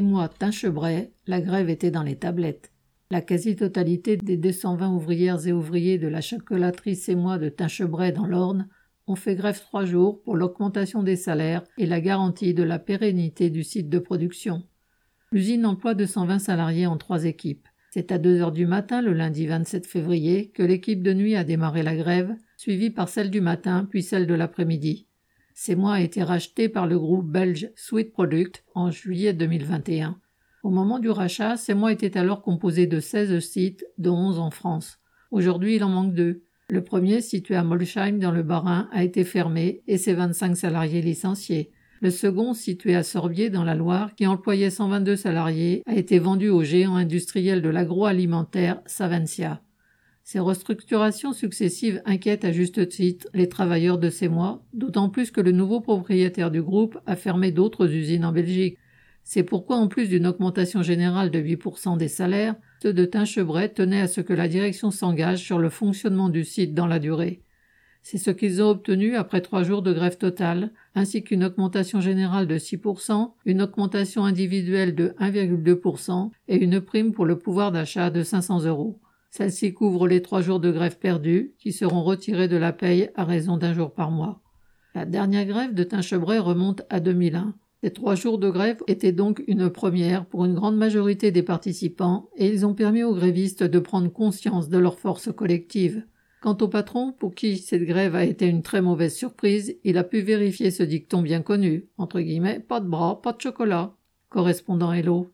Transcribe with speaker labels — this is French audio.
Speaker 1: Moi, Tinchebray, la grève était dans les tablettes. La quasi-totalité des 220 ouvrières et ouvriers de la chocolaterie moi de Tinchebray dans l'Orne ont fait grève trois jours pour l'augmentation des salaires et la garantie de la pérennité du site de production. L'usine emploie 220 salariés en trois équipes. C'est à 2 heures du matin le lundi 27 février que l'équipe de nuit a démarré la grève, suivie par celle du matin puis celle de l'après-midi. Ces mois a été racheté par le groupe belge Sweet Product en juillet 2021. Au moment du rachat, ces mois étaient alors composés de 16 sites, dont 11 en France. Aujourd'hui, il en manque deux. Le premier, situé à Molsheim dans le Bas-Rhin, a été fermé et ses 25 salariés licenciés. Le second, situé à Sorbier dans la Loire, qui employait 122 salariés, a été vendu au géant industriel de l'agroalimentaire Savencia. Ces restructurations successives inquiètent à juste titre les travailleurs de ces mois, d'autant plus que le nouveau propriétaire du groupe a fermé d'autres usines en Belgique. C'est pourquoi, en plus d'une augmentation générale de 8% des salaires, ceux de Tinchebray tenaient à ce que la direction s'engage sur le fonctionnement du site dans la durée. C'est ce qu'ils ont obtenu après trois jours de grève totale, ainsi qu'une augmentation générale de 6%, une augmentation individuelle de 1,2% et une prime pour le pouvoir d'achat de 500 euros. Celle-ci couvre les trois jours de grève perdus, qui seront retirés de la paye à raison d'un jour par mois. La dernière grève de Tinchebray remonte à 2001. Ces trois jours de grève étaient donc une première pour une grande majorité des participants et ils ont permis aux grévistes de prendre conscience de leur force collective. Quant au patron, pour qui cette grève a été une très mauvaise surprise, il a pu vérifier ce dicton bien connu, entre guillemets, pas de bras, pas de chocolat. Correspondant Hello.